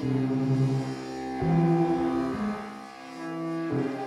thank you.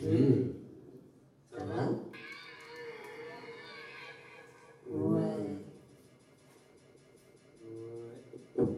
Mmh. Ça va? Ouais. Ouais.